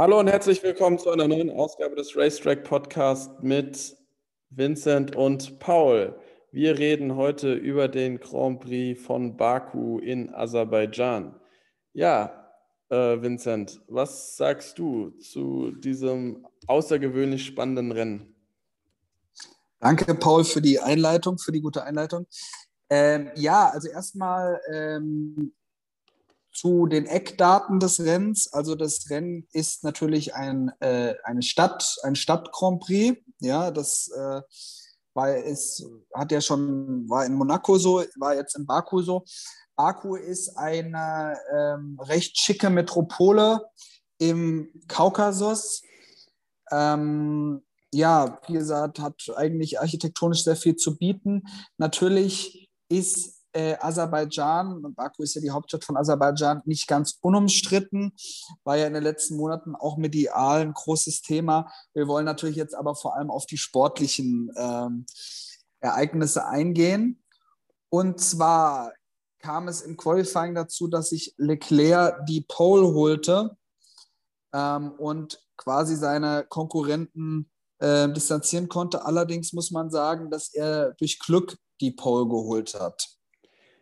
Hallo und herzlich willkommen zu einer neuen Ausgabe des Racetrack Podcast mit Vincent und Paul. Wir reden heute über den Grand Prix von Baku in Aserbaidschan. Ja, äh, Vincent, was sagst du zu diesem außergewöhnlich spannenden Rennen? Danke, Paul, für die Einleitung, für die gute Einleitung. Ähm, ja, also erstmal ähm, zu den Eckdaten des Rennens. Also das Rennen ist natürlich ein, äh, eine Stadt, ein Stadt-Grand Prix. Ja, das äh, war es hat ja schon, war in Monaco so, war jetzt in Baku so. Baku ist eine ähm, recht schicke Metropole im Kaukasus. Ähm, ja, wie gesagt, hat eigentlich architektonisch sehr viel zu bieten. Natürlich ist äh, Aserbaidschan, Baku ist ja die Hauptstadt von Aserbaidschan, nicht ganz unumstritten, war ja in den letzten Monaten auch medial ein großes Thema. Wir wollen natürlich jetzt aber vor allem auf die sportlichen ähm, Ereignisse eingehen. Und zwar kam es im Qualifying dazu, dass sich Leclerc die Pole holte ähm, und quasi seine Konkurrenten äh, distanzieren konnte. Allerdings muss man sagen, dass er durch Glück die Pole geholt hat.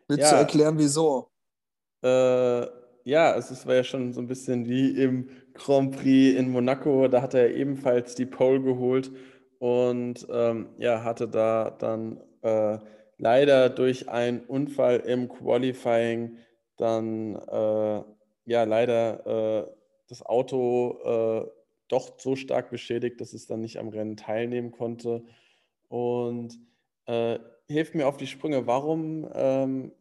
Willst ja. du erklären, wieso? Äh, ja, es war ja schon so ein bisschen wie im Grand Prix in Monaco. Da hat er ebenfalls die Pole geholt und ähm, ja, hatte da dann äh, leider durch einen Unfall im Qualifying dann äh, ja leider äh, das Auto äh, doch so stark beschädigt, dass es dann nicht am Rennen teilnehmen konnte. Und äh, hilft mir auf die Sprünge, warum ähm,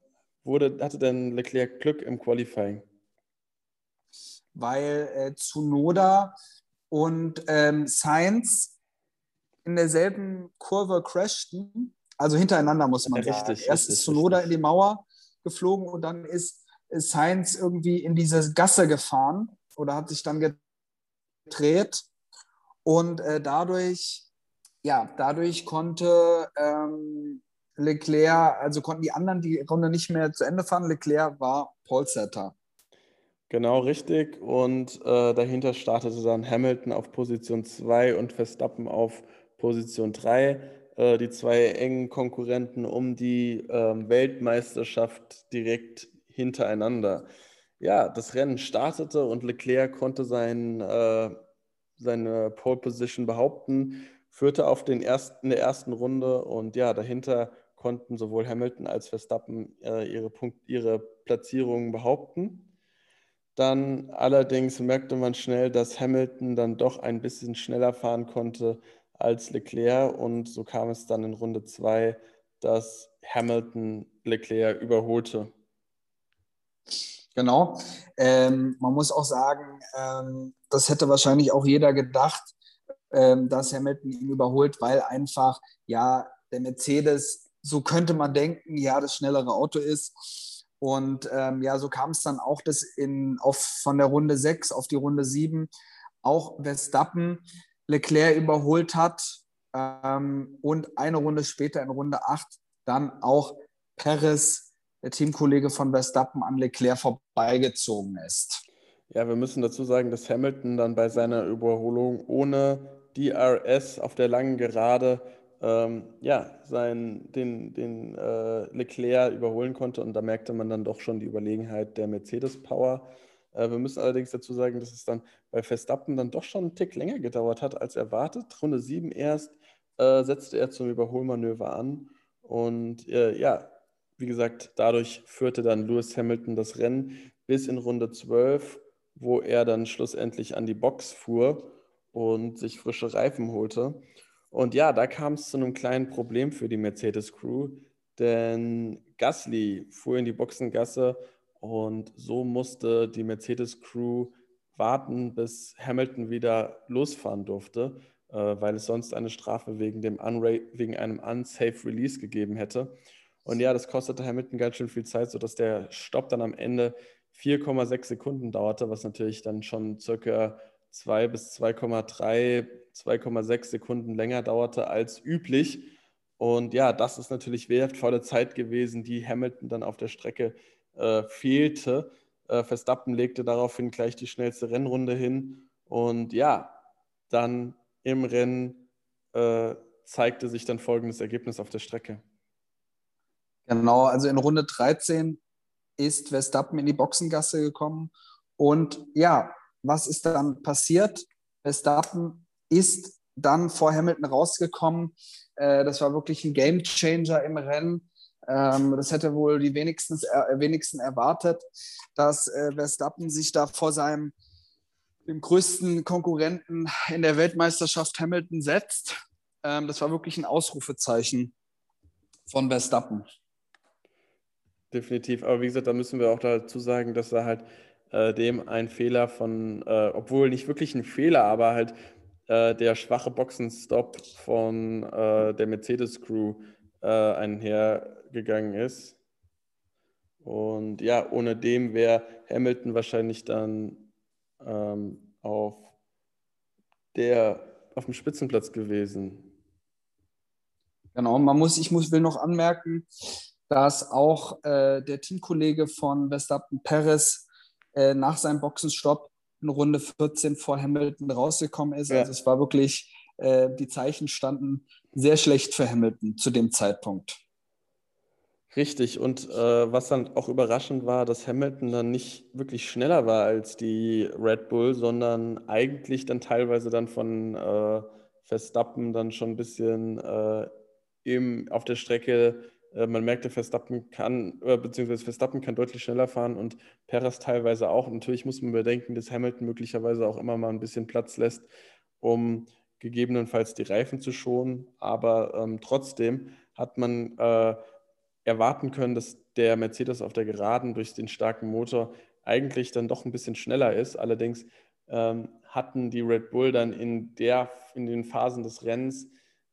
wurde, hatte denn Leclerc Glück im Qualifying? Weil äh, Tsunoda und ähm, Sainz in derselben Kurve crashten, also hintereinander muss man ja, sagen. Richtig, Erst ist Tsunoda richtig. in die Mauer geflogen und dann ist Sainz irgendwie in diese Gasse gefahren oder hat sich dann gedreht und äh, dadurch, ja, dadurch konnte ähm, Leclerc, also konnten die anderen die Runde nicht mehr zu Ende fahren. Leclerc war Polsetter. Genau richtig. Und äh, dahinter startete dann Hamilton auf Position 2 und Verstappen auf Position 3. Äh, die zwei engen Konkurrenten um die äh, Weltmeisterschaft direkt hintereinander. Ja, das Rennen startete und Leclerc konnte sein, äh, seine Pole Position behaupten, führte auf den ersten, in der ersten Runde und ja, dahinter konnten sowohl Hamilton als Verstappen äh, ihre, Punkt, ihre Platzierungen behaupten. Dann allerdings merkte man schnell, dass Hamilton dann doch ein bisschen schneller fahren konnte als Leclerc und so kam es dann in Runde 2, dass Hamilton Leclerc überholte. Genau. Ähm, man muss auch sagen, ähm, das hätte wahrscheinlich auch jeder gedacht, ähm, dass Hamilton ihn überholt, weil einfach ja der Mercedes so könnte man denken, ja, das schnellere Auto ist. Und ähm, ja, so kam es dann auch, dass in, auf, von der Runde 6 auf die Runde 7 auch Verstappen Leclerc überholt hat ähm, und eine Runde später in Runde 8 dann auch Perez, der Teamkollege von Verstappen, an Leclerc vorbeigezogen ist. Ja, wir müssen dazu sagen, dass Hamilton dann bei seiner Überholung ohne DRS auf der langen Gerade ähm, ja, sein, den, den äh, Leclerc überholen konnte. Und da merkte man dann doch schon die Überlegenheit der Mercedes-Power. Äh, wir müssen allerdings dazu sagen, dass es dann bei Verstappen dann doch schon einen Tick länger gedauert hat als erwartet. Runde 7 erst äh, setzte er zum Überholmanöver an. Und äh, ja, wie gesagt, dadurch führte dann Lewis Hamilton das Rennen bis in Runde 12, wo er dann schlussendlich an die Box fuhr und sich frische Reifen holte. Und ja, da kam es zu einem kleinen Problem für die Mercedes-Crew, denn Gasly fuhr in die Boxengasse und so musste die Mercedes-Crew warten, bis Hamilton wieder losfahren durfte, äh, weil es sonst eine Strafe wegen, dem wegen einem unsafe Release gegeben hätte. Und ja, das kostete Hamilton ganz schön viel Zeit, sodass der Stopp dann am Ende 4,6 Sekunden dauerte, was natürlich dann schon circa 2 bis 2,3, 2,6 Sekunden länger dauerte als üblich. Und ja, das ist natürlich wertvolle Zeit gewesen, die Hamilton dann auf der Strecke äh, fehlte. Äh, Verstappen legte daraufhin gleich die schnellste Rennrunde hin Und ja, dann im Rennen äh, zeigte sich dann folgendes Ergebnis auf der Strecke. Genau, also in Runde 13 ist Verstappen in die Boxengasse gekommen. Und ja, was ist dann passiert? Verstappen ist dann vor Hamilton rausgekommen. Äh, das war wirklich ein Game Changer im Rennen. Ähm, das hätte wohl die wenigsten, äh, wenigsten erwartet, dass äh, Verstappen sich da vor seinem dem größten Konkurrenten in der Weltmeisterschaft Hamilton setzt. Ähm, das war wirklich ein Ausrufezeichen von Verstappen. Definitiv. Aber wie gesagt, da müssen wir auch dazu sagen, dass er halt äh, dem ein Fehler von, äh, obwohl nicht wirklich ein Fehler, aber halt äh, der schwache Boxenstopp von äh, der Mercedes-Crew äh, einhergegangen ist. Und ja, ohne dem wäre Hamilton wahrscheinlich dann ähm, auf, der, auf dem Spitzenplatz gewesen. Genau, man muss, ich muss, will noch anmerken, dass auch äh, der Teamkollege von Verstappen Perez äh, nach seinem Boxenstopp in Runde 14 vor Hamilton rausgekommen ist. Ja. Also es war wirklich, äh, die Zeichen standen sehr schlecht für Hamilton zu dem Zeitpunkt. Richtig, und äh, was dann auch überraschend war, dass Hamilton dann nicht wirklich schneller war als die Red Bull, sondern eigentlich dann teilweise dann von äh, Verstappen dann schon ein bisschen äh, im, auf der Strecke, man merkte, Verstappen kann, äh, beziehungsweise Verstappen kann deutlich schneller fahren und Perez teilweise auch. Natürlich muss man bedenken, dass Hamilton möglicherweise auch immer mal ein bisschen Platz lässt, um gegebenenfalls die Reifen zu schonen, aber ähm, trotzdem hat man äh, erwarten können, dass der Mercedes auf der Geraden durch den starken Motor eigentlich dann doch ein bisschen schneller ist. Allerdings ähm, hatten die Red Bull dann in, der, in den Phasen des Rennens,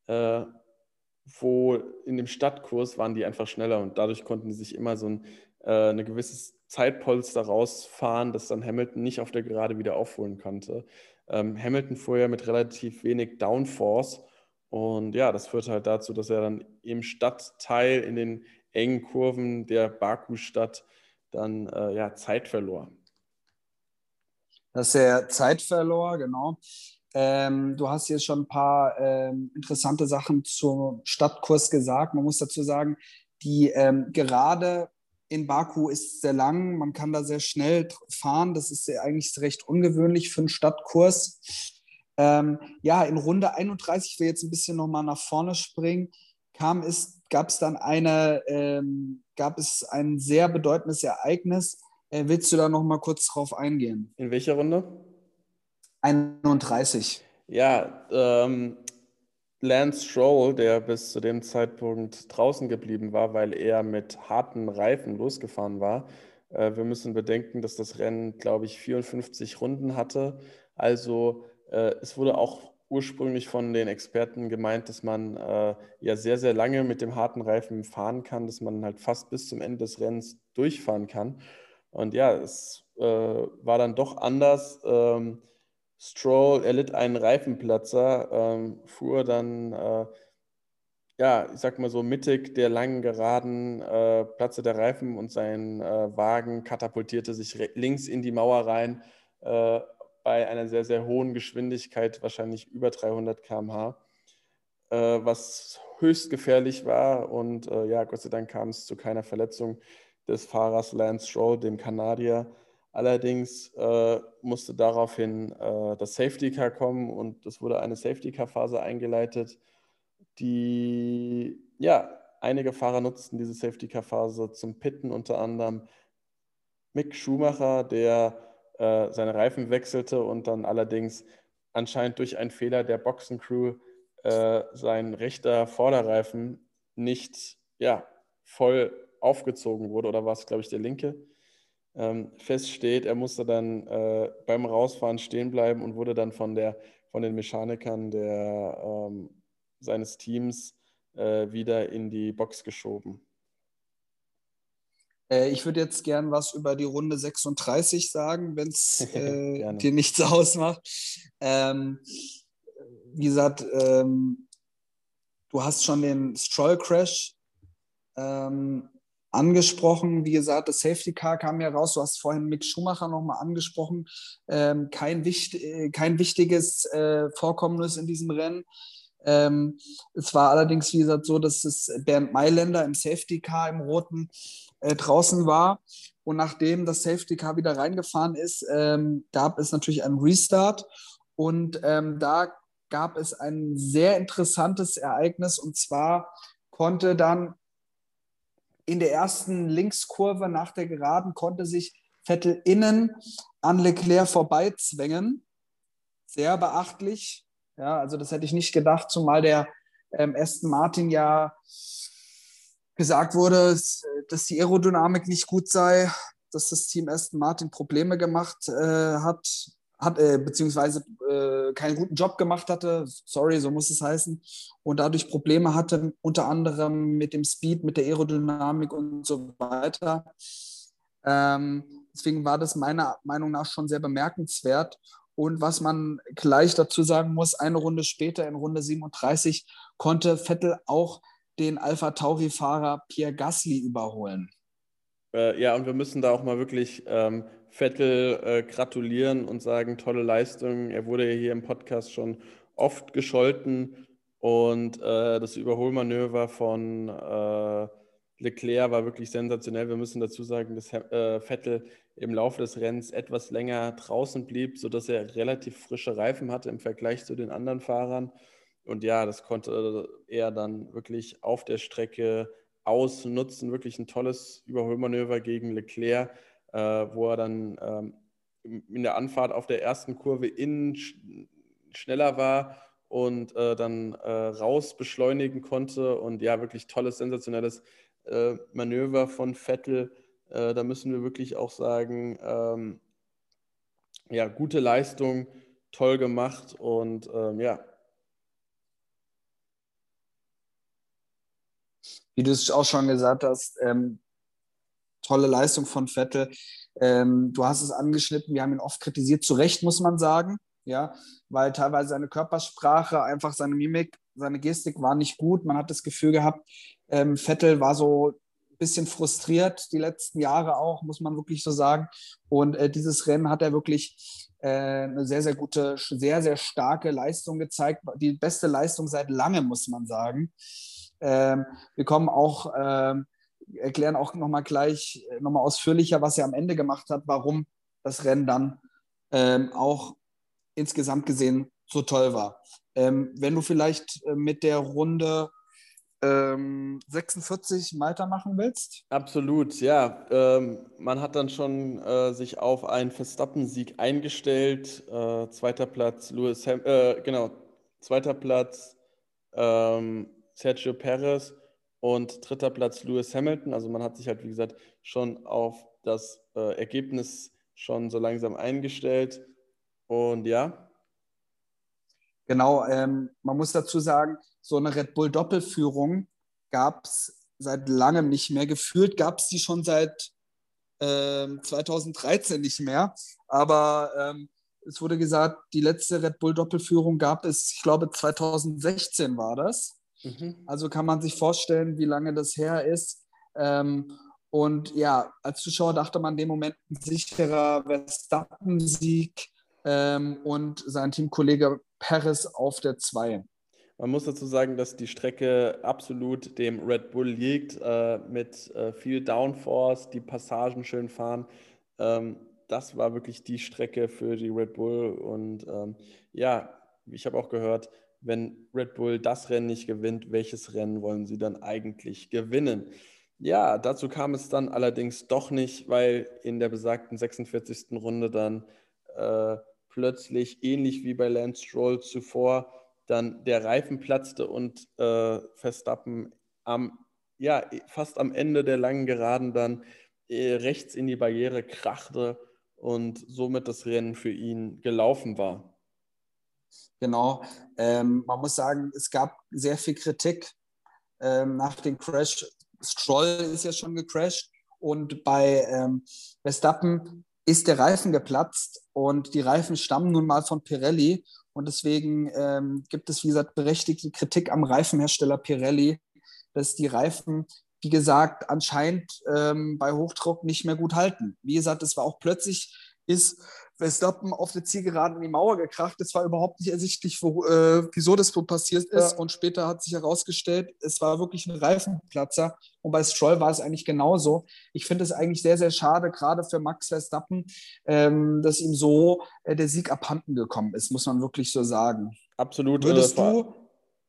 äh, wo in dem Stadtkurs waren die einfach schneller und dadurch konnten sie sich immer so ein äh, eine gewisses Zeitpolster rausfahren, das dann Hamilton nicht auf der Gerade wieder aufholen konnte. Ähm, Hamilton fuhr ja mit relativ wenig Downforce und ja, das führte halt dazu, dass er dann im Stadtteil in den engen Kurven der Baku-Stadt dann äh, ja, Zeit verlor. Dass er Zeit verlor, genau. Ähm, du hast jetzt schon ein paar ähm, interessante Sachen zum Stadtkurs gesagt. Man muss dazu sagen, die ähm, Gerade in Baku ist sehr lang. Man kann da sehr schnell fahren. Das ist eigentlich recht ungewöhnlich für einen Stadtkurs. Ähm, ja, in Runde 31, ich will jetzt ein bisschen nochmal nach vorne springen, kam es gab es dann eine, ähm, gab es ein sehr bedeutendes Ereignis. Äh, willst du da noch mal kurz drauf eingehen? In welcher Runde? 31. Ja, ähm, Lance Stroll, der bis zu dem Zeitpunkt draußen geblieben war, weil er mit harten Reifen losgefahren war. Äh, wir müssen bedenken, dass das Rennen, glaube ich, 54 Runden hatte. Also äh, es wurde auch ursprünglich von den Experten gemeint, dass man äh, ja sehr, sehr lange mit dem harten Reifen fahren kann, dass man halt fast bis zum Ende des Rennens durchfahren kann. Und ja, es äh, war dann doch anders. Ähm, Stroll erlitt einen Reifenplatzer, ähm, fuhr dann, äh, ja, ich sag mal so mittig der langen Geraden, äh, Platze der Reifen und sein äh, Wagen katapultierte sich links in die Mauer rein äh, bei einer sehr, sehr hohen Geschwindigkeit, wahrscheinlich über 300 km/h, äh, was höchst gefährlich war. Und äh, ja, Gott sei Dank kam es zu keiner Verletzung des Fahrers Lance Stroll, dem Kanadier. Allerdings äh, musste daraufhin äh, das Safety Car kommen und es wurde eine Safety Car Phase eingeleitet, die ja einige Fahrer nutzten diese Safety Car Phase zum Pitten, unter anderem Mick Schumacher, der äh, seine Reifen wechselte und dann allerdings anscheinend durch einen Fehler der Boxencrew äh, sein rechter Vorderreifen nicht ja, voll aufgezogen wurde, oder war es, glaube ich, der linke, ähm, feststeht. Er musste dann äh, beim Rausfahren stehen bleiben und wurde dann von, der, von den Mechanikern der, ähm, seines Teams äh, wieder in die Box geschoben. Äh, ich würde jetzt gern was über die Runde 36 sagen, wenn es äh, dir nichts ausmacht. Ähm, wie gesagt, ähm, du hast schon den Stroll Crash ähm, angesprochen. Wie gesagt, das Safety Car kam ja raus. Du hast vorhin Mick Schumacher nochmal angesprochen. Ähm, kein, wichtig, äh, kein wichtiges äh, Vorkommnis in diesem Rennen. Ähm, es war allerdings, wie gesagt, so, dass es Bernd Mailänder im Safety Car im Roten äh, draußen war. Und nachdem das Safety Car wieder reingefahren ist, ähm, gab es natürlich einen Restart. Und ähm, da gab es ein sehr interessantes Ereignis. Und zwar konnte dann in der ersten Linkskurve nach der Geraden konnte sich Vettel innen an Leclerc vorbeizwängen. Sehr beachtlich. Ja, also das hätte ich nicht gedacht, zumal der ähm, Aston Martin ja gesagt wurde, dass die Aerodynamik nicht gut sei, dass das Team Aston Martin Probleme gemacht äh, hat, hat äh, beziehungsweise äh, keinen guten Job gemacht hatte, sorry, so muss es heißen, und dadurch Probleme hatte, unter anderem mit dem Speed, mit der Aerodynamik und so weiter. Ähm, deswegen war das meiner Meinung nach schon sehr bemerkenswert. Und was man gleich dazu sagen muss, eine Runde später, in Runde 37, konnte Vettel auch den Alpha Tauri-Fahrer Pierre Gasly überholen. Äh, ja, und wir müssen da auch mal wirklich ähm, Vettel äh, gratulieren und sagen, tolle Leistung. Er wurde ja hier im Podcast schon oft gescholten und äh, das Überholmanöver von äh, Leclerc war wirklich sensationell. Wir müssen dazu sagen, dass äh, Vettel im Laufe des Rennens etwas länger draußen blieb, sodass er relativ frische Reifen hatte im Vergleich zu den anderen Fahrern. Und ja, das konnte er dann wirklich auf der Strecke ausnutzen. Wirklich ein tolles Überholmanöver gegen Leclerc, äh, wo er dann ähm, in der Anfahrt auf der ersten Kurve innen sch schneller war und äh, dann äh, raus beschleunigen konnte. Und ja, wirklich tolles, sensationelles äh, Manöver von Vettel. Äh, da müssen wir wirklich auch sagen, ähm, ja, gute Leistung, toll gemacht und ähm, ja, wie du es auch schon gesagt hast, ähm, tolle Leistung von Vettel. Ähm, du hast es angeschnitten, wir haben ihn oft kritisiert, zu Recht muss man sagen, ja, weil teilweise seine Körpersprache, einfach seine Mimik, seine Gestik war nicht gut. Man hat das Gefühl gehabt, ähm, Vettel war so ein bisschen frustriert, die letzten Jahre auch, muss man wirklich so sagen. Und äh, dieses Rennen hat er wirklich äh, eine sehr, sehr gute, sehr, sehr starke Leistung gezeigt. Die beste Leistung seit langem, muss man sagen. Ähm, wir kommen auch, ähm, erklären auch nochmal gleich, äh, nochmal ausführlicher, was er am Ende gemacht hat, warum das Rennen dann ähm, auch insgesamt gesehen so toll war. Ähm, wenn du vielleicht äh, mit der Runde 46 ähm, weitermachen willst? Absolut, ja. Ähm, man hat dann schon äh, sich auf einen Verstappen-Sieg eingestellt. Äh, zweiter Platz, Lewis Ham äh, genau, zweiter Platz ähm, Sergio Perez und dritter Platz Lewis Hamilton. Also man hat sich halt, wie gesagt, schon auf das äh, Ergebnis schon so langsam eingestellt. Und ja. Genau, ähm, man muss dazu sagen, so eine Red Bull Doppelführung gab es seit langem nicht mehr. Gefühlt gab es die schon seit ähm, 2013 nicht mehr. Aber ähm, es wurde gesagt, die letzte Red Bull Doppelführung gab es, ich glaube 2016 war das. Mhm. Also kann man sich vorstellen, wie lange das her ist. Ähm, und ja, als Zuschauer dachte man in dem Moment ein sicherer Verstappen-Sieg ähm, und sein Teamkollege Perez auf der 2. Man muss dazu sagen, dass die Strecke absolut dem Red Bull liegt, äh, mit äh, viel Downforce, die Passagen schön fahren. Ähm, das war wirklich die Strecke für die Red Bull. Und ähm, ja, ich habe auch gehört, wenn Red Bull das Rennen nicht gewinnt, welches Rennen wollen sie dann eigentlich gewinnen? Ja, dazu kam es dann allerdings doch nicht, weil in der besagten 46. Runde dann äh, plötzlich, ähnlich wie bei Lance Stroll zuvor, dann der Reifen platzte und äh, Verstappen am, ja, fast am Ende der langen Geraden dann äh, rechts in die Barriere krachte und somit das Rennen für ihn gelaufen war. Genau. Ähm, man muss sagen, es gab sehr viel Kritik ähm, nach dem Crash. Stroll ist ja schon gecrashed und bei ähm, Verstappen ist der Reifen geplatzt und die Reifen stammen nun mal von Pirelli und deswegen ähm, gibt es, wie gesagt, berechtigte Kritik am Reifenhersteller Pirelli, dass die Reifen, wie gesagt, anscheinend ähm, bei Hochdruck nicht mehr gut halten. Wie gesagt, es war auch plötzlich, ist Verstappen auf der Zielgeraden in die Mauer gekracht. Es war überhaupt nicht ersichtlich, wo, äh, wieso das passiert ist. Ja. Und später hat sich herausgestellt, es war wirklich ein Reifenplatzer. Und bei Stroll war es eigentlich genauso. Ich finde es eigentlich sehr, sehr schade, gerade für Max Verstappen, ähm, dass ihm so äh, der Sieg abhanden gekommen ist, muss man wirklich so sagen. Absolut. Würdest äh, du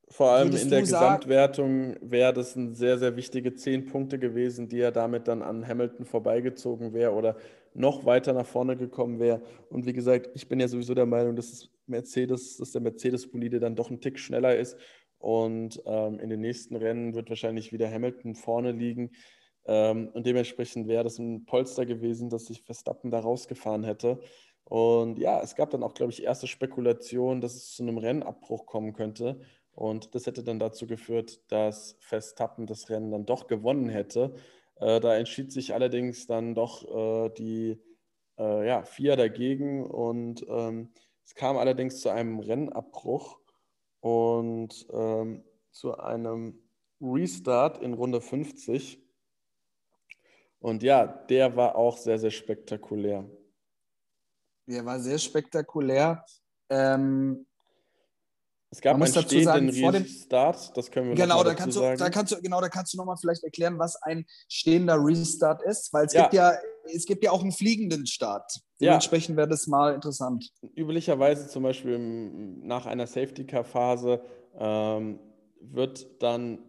vor allem in der Gesamtwertung wäre das ein sehr, sehr wichtige zehn Punkte gewesen, die er damit dann an Hamilton vorbeigezogen wäre oder noch weiter nach vorne gekommen wäre. Und wie gesagt, ich bin ja sowieso der Meinung, dass Mercedes, dass der Mercedes-Bolide dann doch ein Tick schneller ist. Und ähm, in den nächsten Rennen wird wahrscheinlich wieder Hamilton vorne liegen. Ähm, und dementsprechend wäre das ein Polster gewesen, dass sich Verstappen da rausgefahren hätte. Und ja, es gab dann auch, glaube ich, erste Spekulationen, dass es zu einem Rennabbruch kommen könnte. Und das hätte dann dazu geführt, dass Verstappen das Rennen dann doch gewonnen hätte. Äh, da entschied sich allerdings dann doch äh, die äh, ja, vier dagegen und ähm, es kam allerdings zu einem Rennabbruch und ähm, zu einem Restart in Runde 50. Und ja, der war auch sehr, sehr spektakulär. Der war sehr spektakulär. Ähm, es gab einen stehenden sagen, Restart, das können wir genau, da kannst du, Da kannst du, genau, da kannst du nochmal vielleicht erklären, was ein stehender Restart ist, weil es ja. gibt ja, es gibt ja auch einen fliegenden Start. Dementsprechend ja. wäre das mal interessant. Üblicherweise zum Beispiel nach einer Safety-Car-Phase ähm, wird dann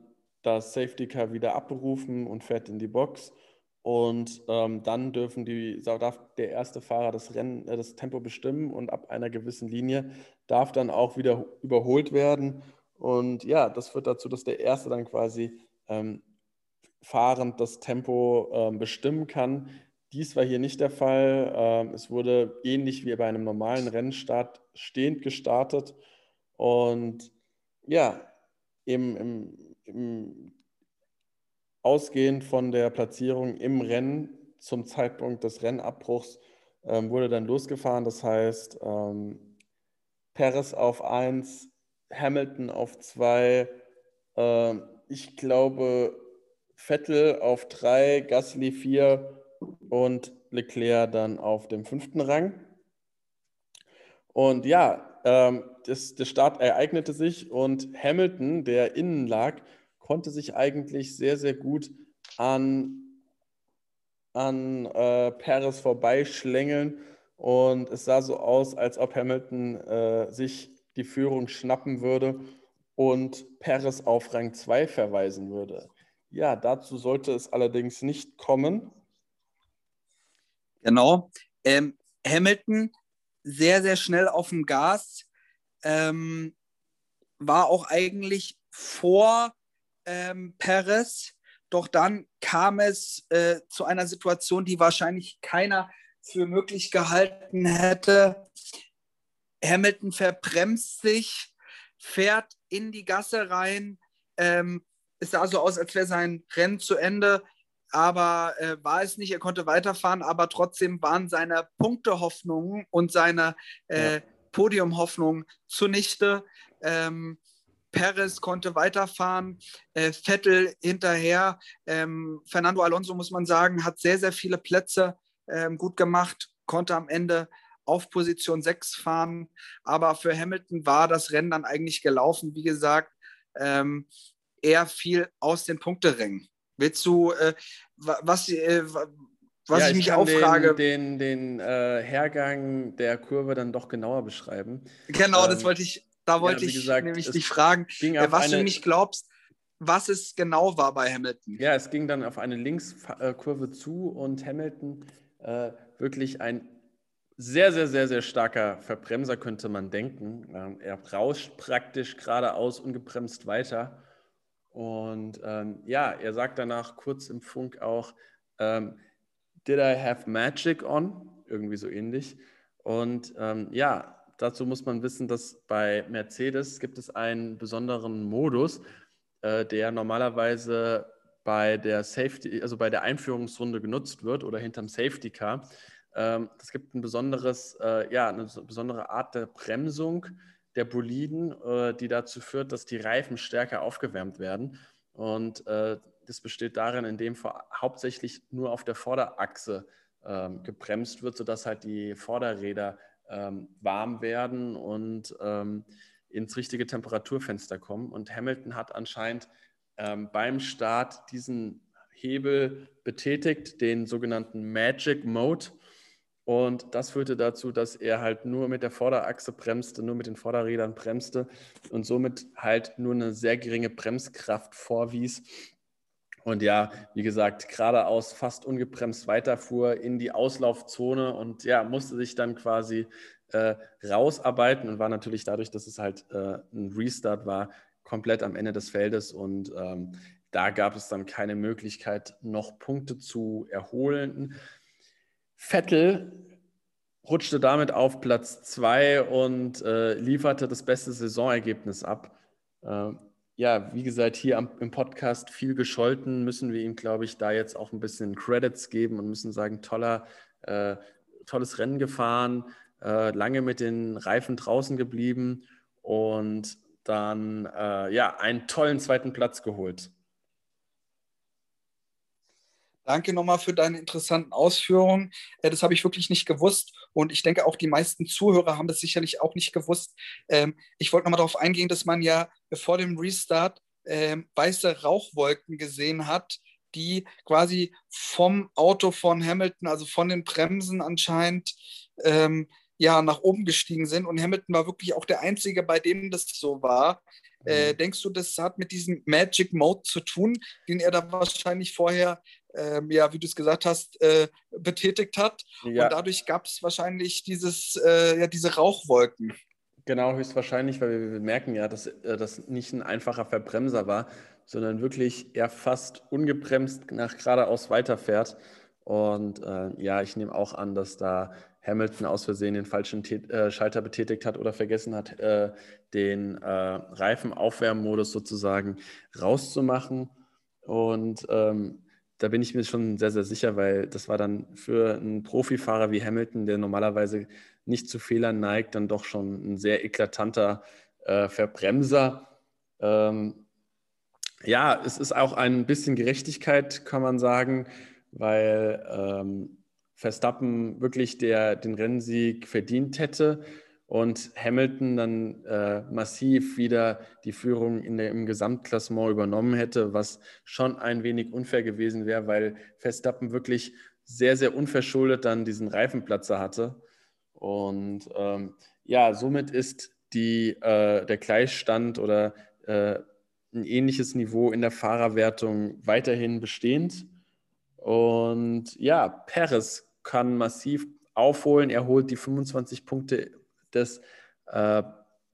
das Safety-Car wieder abberufen und fährt in die Box. Und ähm, dann dürfen die, darf der erste Fahrer das Rennen, äh, das Tempo bestimmen und ab einer gewissen Linie darf dann auch wieder überholt werden. Und ja, das führt dazu, dass der Erste dann quasi ähm, fahrend das Tempo ähm, bestimmen kann. Dies war hier nicht der Fall. Ähm, es wurde ähnlich wie bei einem normalen Rennstart stehend gestartet. Und ja, im, im, im ausgehend von der Platzierung im Rennen zum Zeitpunkt des Rennabbruchs ähm, wurde dann losgefahren. Das heißt, ähm, Perez auf 1, Hamilton auf 2, äh, ich glaube Vettel auf 3, Gasly 4 und Leclerc dann auf dem fünften Rang. Und ja, ähm, das, der Start ereignete sich und Hamilton, der innen lag, konnte sich eigentlich sehr, sehr gut an, an äh, Perez vorbeischlängeln. Und es sah so aus, als ob Hamilton äh, sich die Führung schnappen würde und Perez auf Rang 2 verweisen würde. Ja, dazu sollte es allerdings nicht kommen. Genau. Ähm, Hamilton sehr, sehr schnell auf dem Gas. Ähm, war auch eigentlich vor ähm, Perez. Doch dann kam es äh, zu einer Situation, die wahrscheinlich keiner für möglich gehalten hätte. Hamilton verbremst sich, fährt in die Gasse rein. Ähm, es sah so aus, als wäre sein Rennen zu Ende, aber äh, war es nicht. Er konnte weiterfahren, aber trotzdem waren seine Punktehoffnungen und seine äh, ja. Podiumhoffnungen zunichte. Ähm, Perez konnte weiterfahren, äh, Vettel hinterher. Ähm, Fernando Alonso, muss man sagen, hat sehr, sehr viele Plätze ähm, gut gemacht, konnte am Ende auf Position 6 fahren. Aber für Hamilton war das Rennen dann eigentlich gelaufen. Wie gesagt, ähm, er fiel aus den Punkterängen. Willst du, äh, was, äh, was ja, ich mich auch frage. Den, den, den äh, Hergang der Kurve dann doch genauer beschreiben. Genau, ähm, das wollte ich da wollte ja, ich gesagt, nämlich dich fragen, äh, was eine, du nicht glaubst, was es genau war bei Hamilton. Ja, es ging dann auf eine Linkskurve zu und Hamilton äh, wirklich ein sehr, sehr, sehr, sehr starker Verbremser, könnte man denken. Ähm, er rauscht praktisch geradeaus ungebremst weiter. Und ähm, ja, er sagt danach kurz im Funk auch, ähm, Did I have magic on? Irgendwie so ähnlich. Und ähm, ja, dazu muss man wissen, dass bei Mercedes gibt es einen besonderen Modus, äh, der normalerweise bei der Safety, also bei der Einführungsrunde genutzt wird oder hinterm Safety Car. Ähm, es gibt ein besonderes, äh, ja, eine besondere Art der Bremsung der Boliden, äh, die dazu führt, dass die Reifen stärker aufgewärmt werden. Und äh, das besteht darin, indem hauptsächlich nur auf der Vorderachse ähm, gebremst wird, sodass halt die Vorderräder ähm, warm werden und ähm, ins richtige Temperaturfenster kommen. Und Hamilton hat anscheinend ähm, beim Start diesen Hebel betätigt, den sogenannten Magic Mode. Und das führte dazu, dass er halt nur mit der Vorderachse bremste, nur mit den Vorderrädern bremste und somit halt nur eine sehr geringe Bremskraft vorwies. Und ja, wie gesagt, geradeaus fast ungebremst weiterfuhr in die Auslaufzone und ja, musste sich dann quasi äh, rausarbeiten und war natürlich dadurch, dass es halt äh, ein Restart war, komplett am Ende des Feldes und ähm, da gab es dann keine Möglichkeit, noch Punkte zu erholen. Vettel rutschte damit auf Platz 2 und äh, lieferte das beste Saisonergebnis ab. Ja, wie gesagt, hier am, im Podcast viel gescholten, müssen wir ihm, glaube ich, da jetzt auch ein bisschen Credits geben und müssen sagen, toller, äh, tolles Rennen gefahren, äh, lange mit den Reifen draußen geblieben und dann äh, ja einen tollen zweiten Platz geholt. Danke nochmal für deine interessanten Ausführungen. Äh, das habe ich wirklich nicht gewusst und ich denke auch die meisten Zuhörer haben das sicherlich auch nicht gewusst. Ähm, ich wollte nochmal darauf eingehen, dass man ja vor dem Restart ähm, weiße Rauchwolken gesehen hat, die quasi vom Auto von Hamilton, also von den Bremsen anscheinend, ähm, ja, nach oben gestiegen sind. Und Hamilton war wirklich auch der Einzige, bei dem das so war. Äh, mhm. denkst du, das hat mit diesem Magic Mode zu tun, den er da wahrscheinlich vorher, ähm, ja, wie du es gesagt hast, äh, betätigt hat? Ja. Und dadurch gab es wahrscheinlich dieses, äh, ja, diese Rauchwolken. Genau, höchstwahrscheinlich, weil wir, merken ja, dass äh, das nicht ein einfacher Verbremser war, sondern wirklich er fast ungebremst nach geradeaus weiterfährt. Und äh, ja, ich nehme auch an, dass da Hamilton aus Versehen den falschen äh, Schalter betätigt hat oder vergessen hat, äh, den äh, Reifenaufwärmmodus sozusagen rauszumachen. Und ähm, da bin ich mir schon sehr, sehr sicher, weil das war dann für einen Profifahrer wie Hamilton, der normalerweise nicht zu Fehlern neigt, dann doch schon ein sehr eklatanter äh, Verbremser. Ähm, ja, es ist auch ein bisschen Gerechtigkeit, kann man sagen, weil ähm, Verstappen wirklich der, den Rennsieg verdient hätte und Hamilton dann äh, massiv wieder die Führung in der, im Gesamtklassement übernommen hätte, was schon ein wenig unfair gewesen wäre, weil Verstappen wirklich sehr, sehr unverschuldet dann diesen Reifenplatzer hatte. Und ähm, ja, somit ist die, äh, der Gleichstand oder äh, ein ähnliches Niveau in der Fahrerwertung weiterhin bestehend. Und ja, Perez kann massiv aufholen. Er holt die 25 Punkte des äh,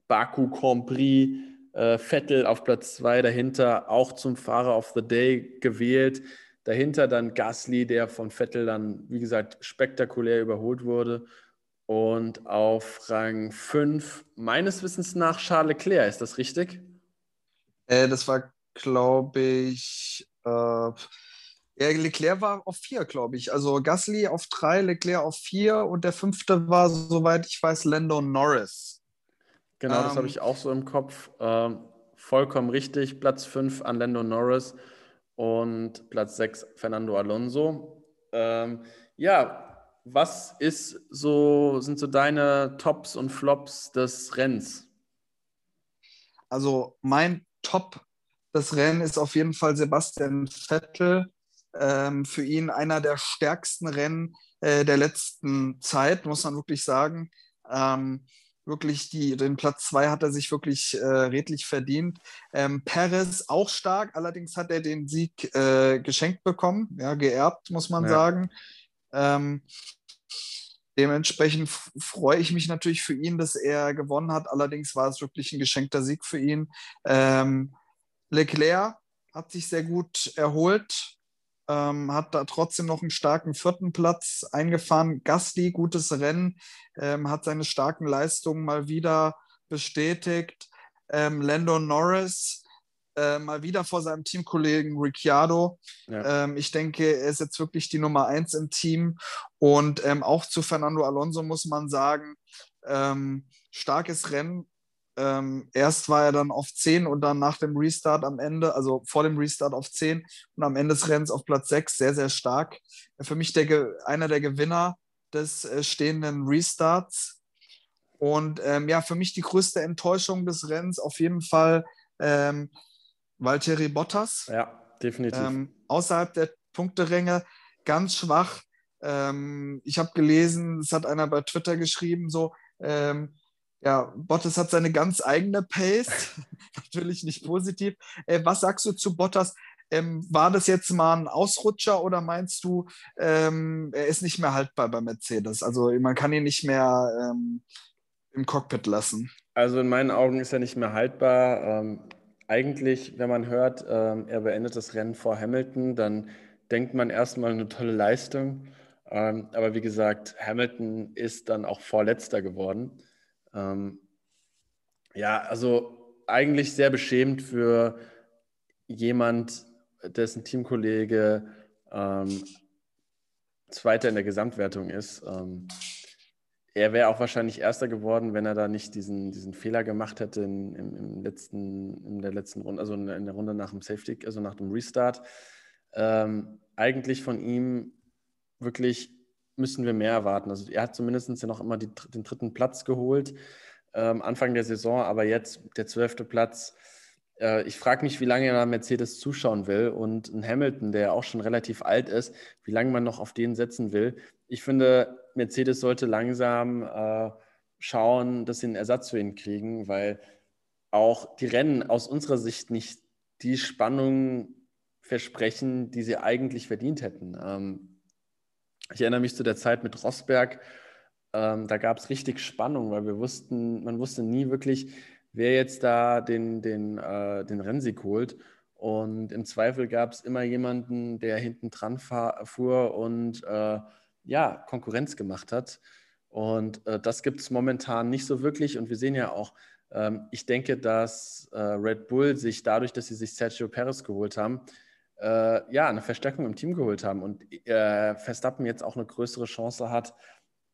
Baku Grand Prix. Äh, Vettel auf Platz 2 dahinter, auch zum Fahrer of the Day gewählt. Dahinter dann Gasly, der von Vettel dann, wie gesagt, spektakulär überholt wurde. Und auf Rang 5, meines Wissens nach, Charles Leclerc, ist das richtig? Äh, das war, glaube ich, äh, ja, Leclerc war auf vier, glaube ich. Also Gasly auf drei, Leclerc auf vier und der fünfte war, soweit ich weiß, Lando Norris. Genau, ähm, das habe ich auch so im Kopf. Ähm, vollkommen richtig. Platz fünf an Lando Norris und Platz sechs Fernando Alonso. Ähm, ja, was ist so, sind so deine Tops und Flops des Rennens? Also mein Top des Rennens ist auf jeden Fall Sebastian Vettel ähm, für ihn einer der stärksten Rennen äh, der letzten Zeit, muss man wirklich sagen. Ähm, wirklich die, den Platz zwei hat er sich wirklich äh, redlich verdient. Ähm, Perez auch stark, allerdings hat er den Sieg äh, geschenkt bekommen, ja, geerbt, muss man ja. sagen. Ähm, dementsprechend freue ich mich natürlich für ihn, dass er gewonnen hat. Allerdings war es wirklich ein geschenkter Sieg für ihn. Ähm, Leclerc hat sich sehr gut erholt, ähm, hat da trotzdem noch einen starken vierten Platz eingefahren. Gasly, gutes Rennen, ähm, hat seine starken Leistungen mal wieder bestätigt. Ähm, Lando Norris äh, mal wieder vor seinem Teamkollegen Ricciardo. Ja. Ähm, ich denke, er ist jetzt wirklich die Nummer eins im Team. Und ähm, auch zu Fernando Alonso muss man sagen, ähm, starkes Rennen ähm, erst war er dann auf 10 und dann nach dem Restart am Ende, also vor dem Restart auf 10 und am Ende des Rennens auf Platz 6, sehr, sehr stark. Für mich der, einer der Gewinner des äh, stehenden Restarts. Und ähm, ja, für mich die größte Enttäuschung des Rennens auf jeden Fall ähm, Valtteri Bottas. Ja, definitiv. Ähm, außerhalb der Punkteränge ganz schwach. Ähm, ich habe gelesen, es hat einer bei Twitter geschrieben, so, ähm, ja, Bottas hat seine ganz eigene Pace, natürlich nicht positiv. Äh, was sagst du zu Bottas? Ähm, war das jetzt mal ein Ausrutscher oder meinst du, ähm, er ist nicht mehr haltbar bei Mercedes? Also man kann ihn nicht mehr ähm, im Cockpit lassen. Also in meinen Augen ist er nicht mehr haltbar. Ähm, eigentlich, wenn man hört, ähm, er beendet das Rennen vor Hamilton, dann denkt man erstmal eine tolle Leistung. Ähm, aber wie gesagt, Hamilton ist dann auch Vorletzter geworden. Ähm, ja, also eigentlich sehr beschämt für jemand, dessen Teamkollege ähm, Zweiter in der Gesamtwertung ist. Ähm, er wäre auch wahrscheinlich Erster geworden, wenn er da nicht diesen, diesen Fehler gemacht hätte in, im, im letzten, in der letzten Runde, also in der Runde nach dem Safety, also nach dem Restart. Ähm, eigentlich von ihm wirklich müssen wir mehr erwarten. Also er hat zumindest ja noch immer die, den dritten Platz geholt, ähm, Anfang der Saison, aber jetzt der zwölfte Platz. Äh, ich frage mich, wie lange er Mercedes zuschauen will und ein Hamilton, der auch schon relativ alt ist, wie lange man noch auf den setzen will. Ich finde, Mercedes sollte langsam äh, schauen, dass sie einen Ersatz für ihn kriegen, weil auch die Rennen aus unserer Sicht nicht die Spannung versprechen, die sie eigentlich verdient hätten. Ähm, ich erinnere mich zu der Zeit mit Rosberg. Ähm, da gab es richtig Spannung, weil wir wussten, man wusste nie wirklich, wer jetzt da den, den, äh, den Rennsieg holt. Und im Zweifel gab es immer jemanden, der hinten dran fuhr und äh, ja, Konkurrenz gemacht hat. Und äh, das gibt es momentan nicht so wirklich. Und wir sehen ja auch, ähm, ich denke, dass äh, Red Bull sich dadurch, dass sie sich Sergio Perez geholt haben, äh, ja, eine Verstärkung im Team geholt haben und äh, Verstappen jetzt auch eine größere Chance hat,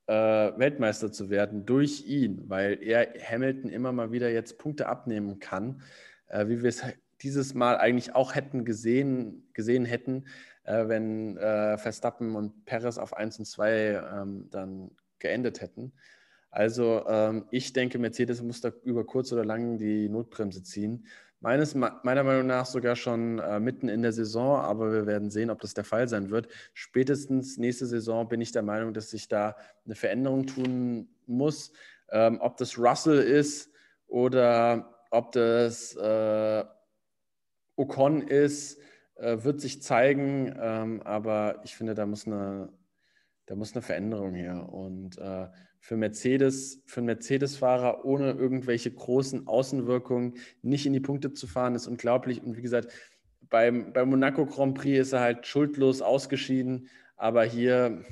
äh, Weltmeister zu werden durch ihn, weil er Hamilton immer mal wieder jetzt Punkte abnehmen kann, äh, wie wir es dieses Mal eigentlich auch hätten gesehen, gesehen hätten, äh, wenn äh, Verstappen und Perez auf 1 und 2 ähm, dann geendet hätten. Also ähm, ich denke, Mercedes muss da über kurz oder lang die Notbremse ziehen meines, meiner Meinung nach sogar schon äh, mitten in der Saison, aber wir werden sehen, ob das der Fall sein wird. Spätestens nächste Saison bin ich der Meinung, dass sich da eine Veränderung tun muss. Ähm, ob das Russell ist oder ob das äh, Ocon ist, äh, wird sich zeigen. Ähm, aber ich finde, da muss eine, da muss eine Veränderung her. Und äh, für Mercedes, für einen Mercedes-Fahrer ohne irgendwelche großen Außenwirkungen nicht in die Punkte zu fahren, ist unglaublich. Und wie gesagt, beim, beim Monaco Grand Prix ist er halt schuldlos ausgeschieden. Aber hier,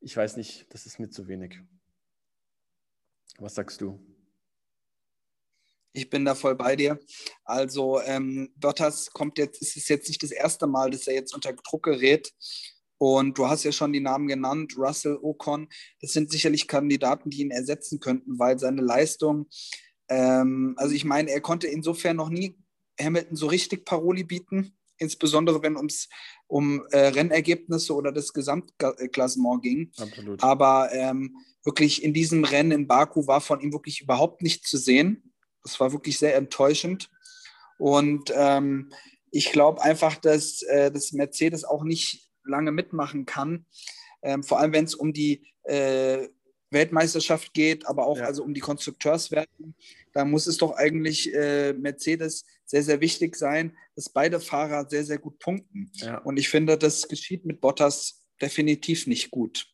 ich weiß nicht, das ist mir zu wenig. Was sagst du? Ich bin da voll bei dir. Also ähm, Bottas kommt jetzt, es ist jetzt nicht das erste Mal, dass er jetzt unter Druck gerät. Und du hast ja schon die Namen genannt, Russell, Ocon. Das sind sicherlich Kandidaten, die ihn ersetzen könnten, weil seine Leistung, ähm, also ich meine, er konnte insofern noch nie Hamilton so richtig Paroli bieten, insbesondere wenn es um äh, Rennergebnisse oder das Gesamtklassement ging. Absolut. Aber ähm, wirklich in diesem Rennen in Baku war von ihm wirklich überhaupt nichts zu sehen. Das war wirklich sehr enttäuschend. Und ähm, ich glaube einfach, dass, äh, dass Mercedes auch nicht lange mitmachen kann. Ähm, vor allem, wenn es um die äh, Weltmeisterschaft geht, aber auch ja. also um die Konstrukteurswertung. Da muss es doch eigentlich äh, Mercedes sehr, sehr wichtig sein, dass beide Fahrer sehr, sehr gut punkten. Ja. Und ich finde, das geschieht mit Bottas definitiv nicht gut.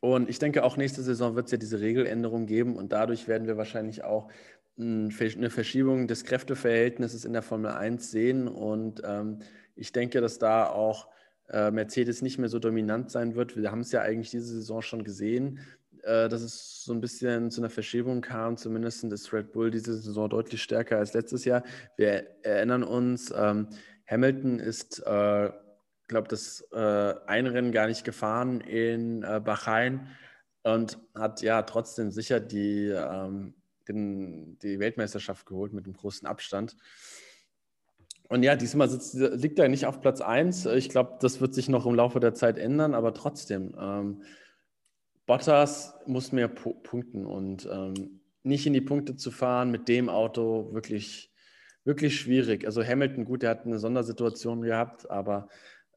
Und ich denke, auch nächste Saison wird es ja diese Regeländerung geben und dadurch werden wir wahrscheinlich auch eine Verschiebung des Kräfteverhältnisses in der Formel 1 sehen. Und ähm, ich denke, dass da auch äh, Mercedes nicht mehr so dominant sein wird. Wir haben es ja eigentlich diese Saison schon gesehen, äh, dass es so ein bisschen zu einer Verschiebung kam. Zumindest ist Red Bull diese Saison deutlich stärker als letztes Jahr. Wir erinnern uns, ähm, Hamilton ist, äh, glaube das äh, Einrennen gar nicht gefahren in äh, Bahrain und hat ja trotzdem sicher die, ähm, den, die Weltmeisterschaft geholt mit einem großen Abstand. Und ja, diesmal sitzt, liegt er nicht auf Platz 1. Ich glaube, das wird sich noch im Laufe der Zeit ändern, aber trotzdem, ähm, Bottas muss mehr punkten und ähm, nicht in die Punkte zu fahren mit dem Auto, wirklich, wirklich schwierig. Also Hamilton, gut, der hat eine Sondersituation gehabt, aber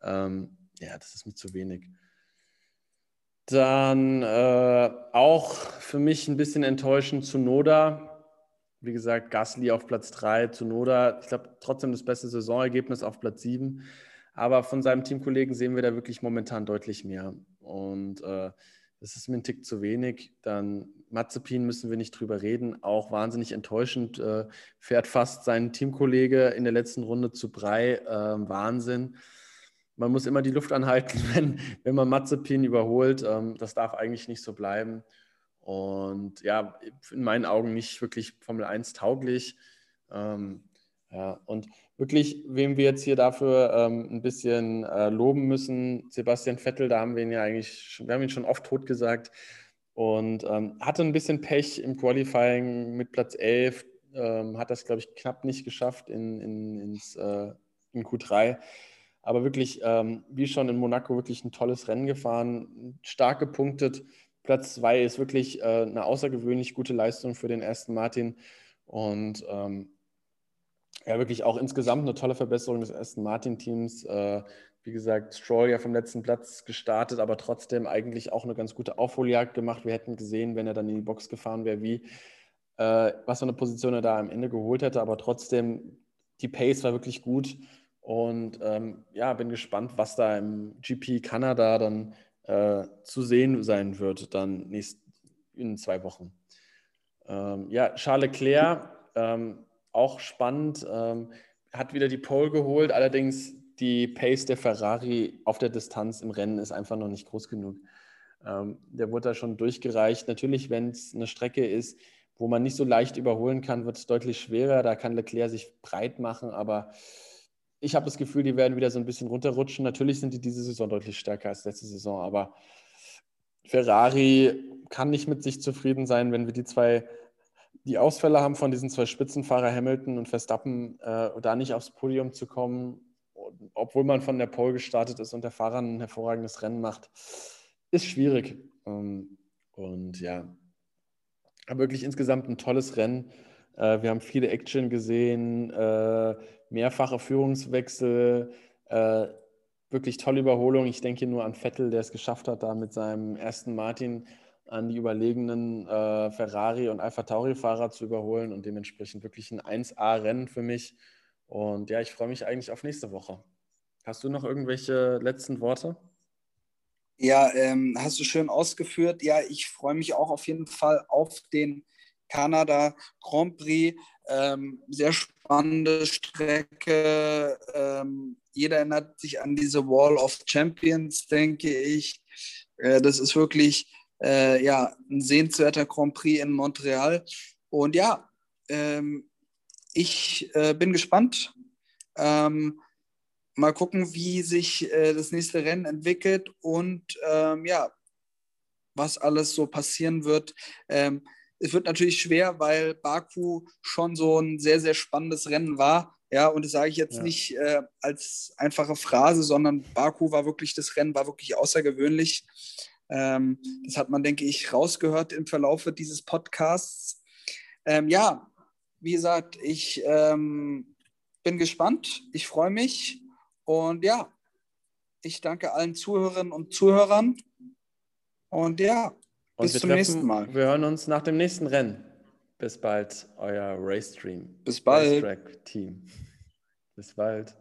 ähm, ja, das ist mir zu wenig. Dann äh, auch für mich ein bisschen enttäuschend zu Noda. Wie gesagt, Gasly auf Platz 3, zu Noda. Ich glaube, trotzdem das beste Saisonergebnis auf Platz 7. Aber von seinem Teamkollegen sehen wir da wirklich momentan deutlich mehr. Und äh, das ist mir ein Tick zu wenig. Dann Mazepin müssen wir nicht drüber reden. Auch wahnsinnig enttäuschend. Äh, fährt fast sein Teamkollege in der letzten Runde zu Brei. Äh, Wahnsinn. Man muss immer die Luft anhalten, wenn, wenn man Mazepin überholt. Ähm, das darf eigentlich nicht so bleiben. Und ja, in meinen Augen nicht wirklich Formel 1 tauglich. Ähm, ja, und wirklich, wem wir jetzt hier dafür ähm, ein bisschen äh, loben müssen, Sebastian Vettel, da haben wir ihn ja eigentlich, wir haben ihn schon oft tot gesagt und ähm, hatte ein bisschen Pech im Qualifying mit Platz 11, ähm, hat das, glaube ich, knapp nicht geschafft in, in, ins, äh, in Q3. Aber wirklich, ähm, wie schon in Monaco, wirklich ein tolles Rennen gefahren, stark gepunktet. Platz 2 ist wirklich äh, eine außergewöhnlich gute Leistung für den ersten Martin. Und ähm, ja, wirklich auch insgesamt eine tolle Verbesserung des ersten Martin-Teams. Äh, wie gesagt, Stroll ja vom letzten Platz gestartet, aber trotzdem eigentlich auch eine ganz gute Aufholjagd gemacht. Wir hätten gesehen, wenn er dann in die Box gefahren wäre, wie, äh, was für eine Position er da am Ende geholt hätte. Aber trotzdem, die Pace war wirklich gut. Und ähm, ja, bin gespannt, was da im GP Kanada dann äh, zu sehen sein wird, dann nächst, in zwei Wochen. Ähm, ja, Charles Leclerc, ähm, auch spannend. Ähm, hat wieder die Pole geholt, allerdings die Pace der Ferrari auf der Distanz im Rennen ist einfach noch nicht groß genug. Ähm, der wurde da schon durchgereicht. Natürlich, wenn es eine Strecke ist, wo man nicht so leicht überholen kann, wird es deutlich schwerer. Da kann Leclerc sich breit machen, aber ich habe das Gefühl, die werden wieder so ein bisschen runterrutschen. Natürlich sind die diese Saison deutlich stärker als letzte Saison, aber Ferrari kann nicht mit sich zufrieden sein, wenn wir die zwei die Ausfälle haben von diesen zwei Spitzenfahrer Hamilton und Verstappen, äh, da nicht aufs Podium zu kommen, obwohl man von der Pole gestartet ist und der Fahrer ein hervorragendes Rennen macht, ist schwierig. Ähm, und ja, aber wirklich insgesamt ein tolles Rennen. Äh, wir haben viele Action gesehen, äh, mehrfache Führungswechsel, äh, wirklich tolle Überholung. Ich denke nur an Vettel, der es geschafft hat, da mit seinem ersten Martin an die überlegenen äh, Ferrari- und Alpha-Tauri-Fahrer zu überholen und dementsprechend wirklich ein 1A-Rennen für mich. Und ja, ich freue mich eigentlich auf nächste Woche. Hast du noch irgendwelche letzten Worte? Ja, ähm, hast du schön ausgeführt. Ja, ich freue mich auch auf jeden Fall auf den Kanada Grand Prix. Ähm, sehr spannende Strecke. Ähm, jeder erinnert sich an diese Wall of Champions, denke ich. Äh, das ist wirklich äh, ja, ein sehenswerter Grand Prix in Montreal. Und ja, ähm, ich äh, bin gespannt. Ähm, mal gucken, wie sich äh, das nächste Rennen entwickelt und ähm, ja, was alles so passieren wird. Es wird natürlich schwer, weil Baku schon so ein sehr, sehr spannendes Rennen war. Ja, und das sage ich jetzt ja. nicht äh, als einfache Phrase, sondern Baku war wirklich, das Rennen war wirklich außergewöhnlich. Ähm, das hat man, denke ich, rausgehört im Verlauf dieses Podcasts. Ähm, ja, wie gesagt, ich ähm, bin gespannt. Ich freue mich. Und ja, ich danke allen Zuhörerinnen und Zuhörern. Und ja, und bis zum treffen, nächsten Mal. Wir hören uns nach dem nächsten Rennen. Bis bald, euer Race Stream. Bis bald. Racetrack Team. Bis bald.